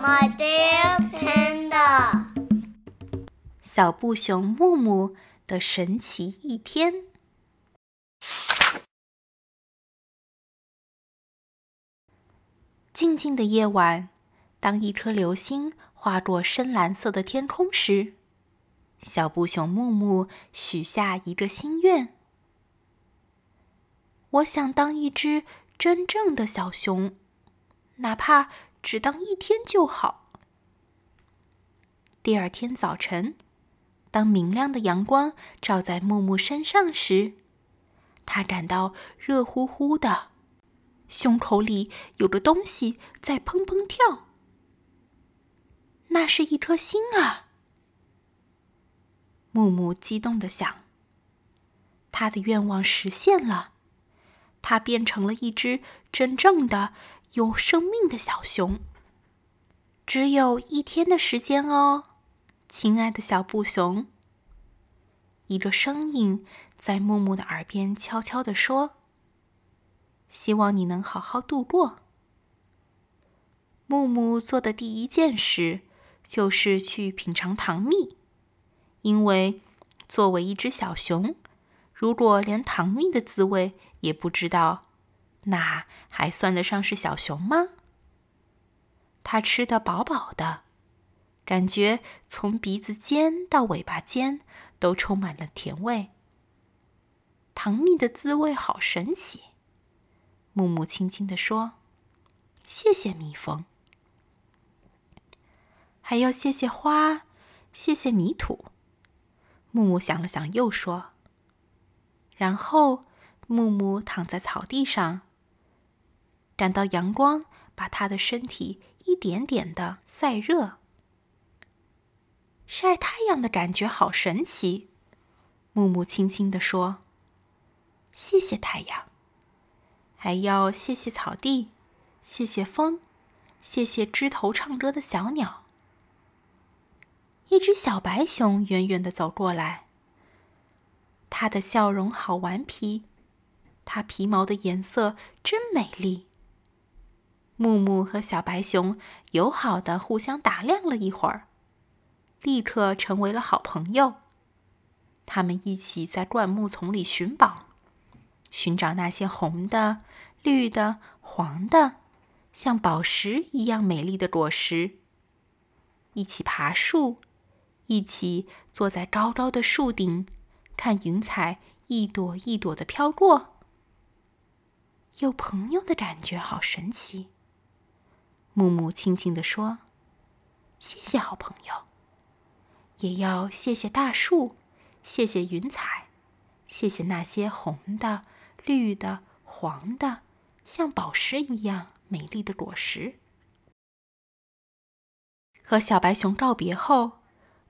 My dear panda，小布熊木木的神奇一天。静静的夜晚，当一颗流星划过深蓝色的天空时，小布熊木木许下一个心愿：我想当一只真正的小熊，哪怕只当一天就好。第二天早晨，当明亮的阳光照在木木身上时，他感到热乎乎的，胸口里有个东西在砰砰跳。那是一颗心啊！木木激动的想。他的愿望实现了，他变成了一只真正的有生命的小熊。只有一天的时间哦，亲爱的小布熊。一个声音在木木的耳边悄悄地说：“希望你能好好度过。”木木做的第一件事就是去品尝糖蜜，因为作为一只小熊，如果连糖蜜的滋味也不知道，那还算得上是小熊吗？它吃得饱饱的，感觉从鼻子尖到尾巴尖都充满了甜味。糖蜜的滋味好神奇，木木轻轻地说：“谢谢蜜蜂，还要谢谢花，谢谢泥土。”木木想了想，又说：“然后，木木躺在草地上，感到阳光把他的身体。”一点点的晒热，晒太阳的感觉好神奇。木木轻轻地说：“谢谢太阳，还要谢谢草地，谢谢风，谢谢枝头唱歌的小鸟。”一只小白熊远远的走过来，它的笑容好顽皮，它皮毛的颜色真美丽。木木和小白熊友好的互相打量了一会儿，立刻成为了好朋友。他们一起在灌木丛里寻宝，寻找那些红的、绿的、黄的，像宝石一样美丽的果实。一起爬树，一起坐在高高的树顶，看云彩一朵一朵的飘过。有朋友的感觉好神奇。木木轻轻地说：“谢谢好朋友，也要谢谢大树，谢谢云彩，谢谢那些红的、绿的、黄的，像宝石一样美丽的果实。”和小白熊告别后，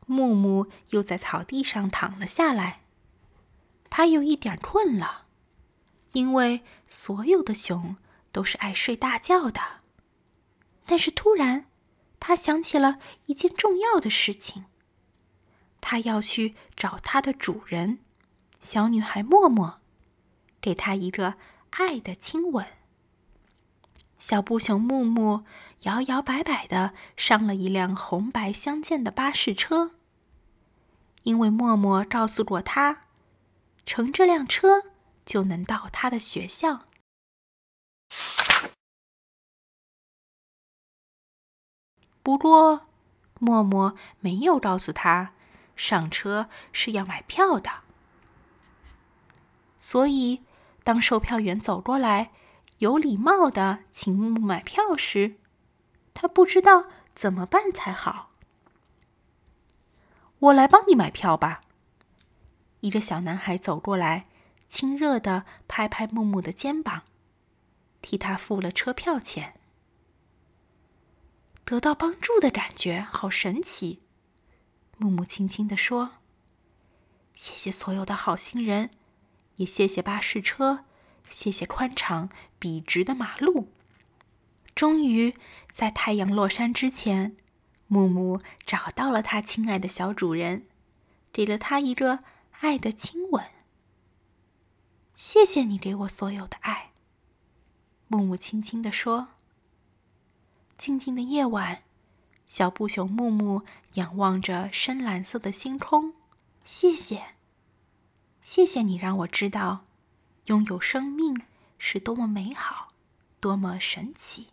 木木又在草地上躺了下来。他有一点困了，因为所有的熊都是爱睡大觉的。但是突然，他想起了一件重要的事情。他要去找他的主人，小女孩默默，给她一个爱的亲吻。小布熊木木摇摇摆摆的上了一辆红白相间的巴士车，因为默默告诉过他，乘这辆车就能到他的学校。不过，默默没有告诉他，上车是要买票的。所以，当售票员走过来，有礼貌的请木木买票时，他不知道怎么办才好。我来帮你买票吧。一个小男孩走过来，亲热的拍拍木木的肩膀，替他付了车票钱。得到帮助的感觉好神奇，木木轻轻地说：“谢谢所有的好心人，也谢谢巴士车，谢谢宽敞笔直的马路。”终于在太阳落山之前，木木找到了他亲爱的小主人，给了他一个爱的亲吻。谢谢你给我所有的爱，木木轻轻地说。静静的夜晚，小布熊木木仰望着深蓝色的星空，谢谢，谢谢你让我知道，拥有生命是多么美好，多么神奇。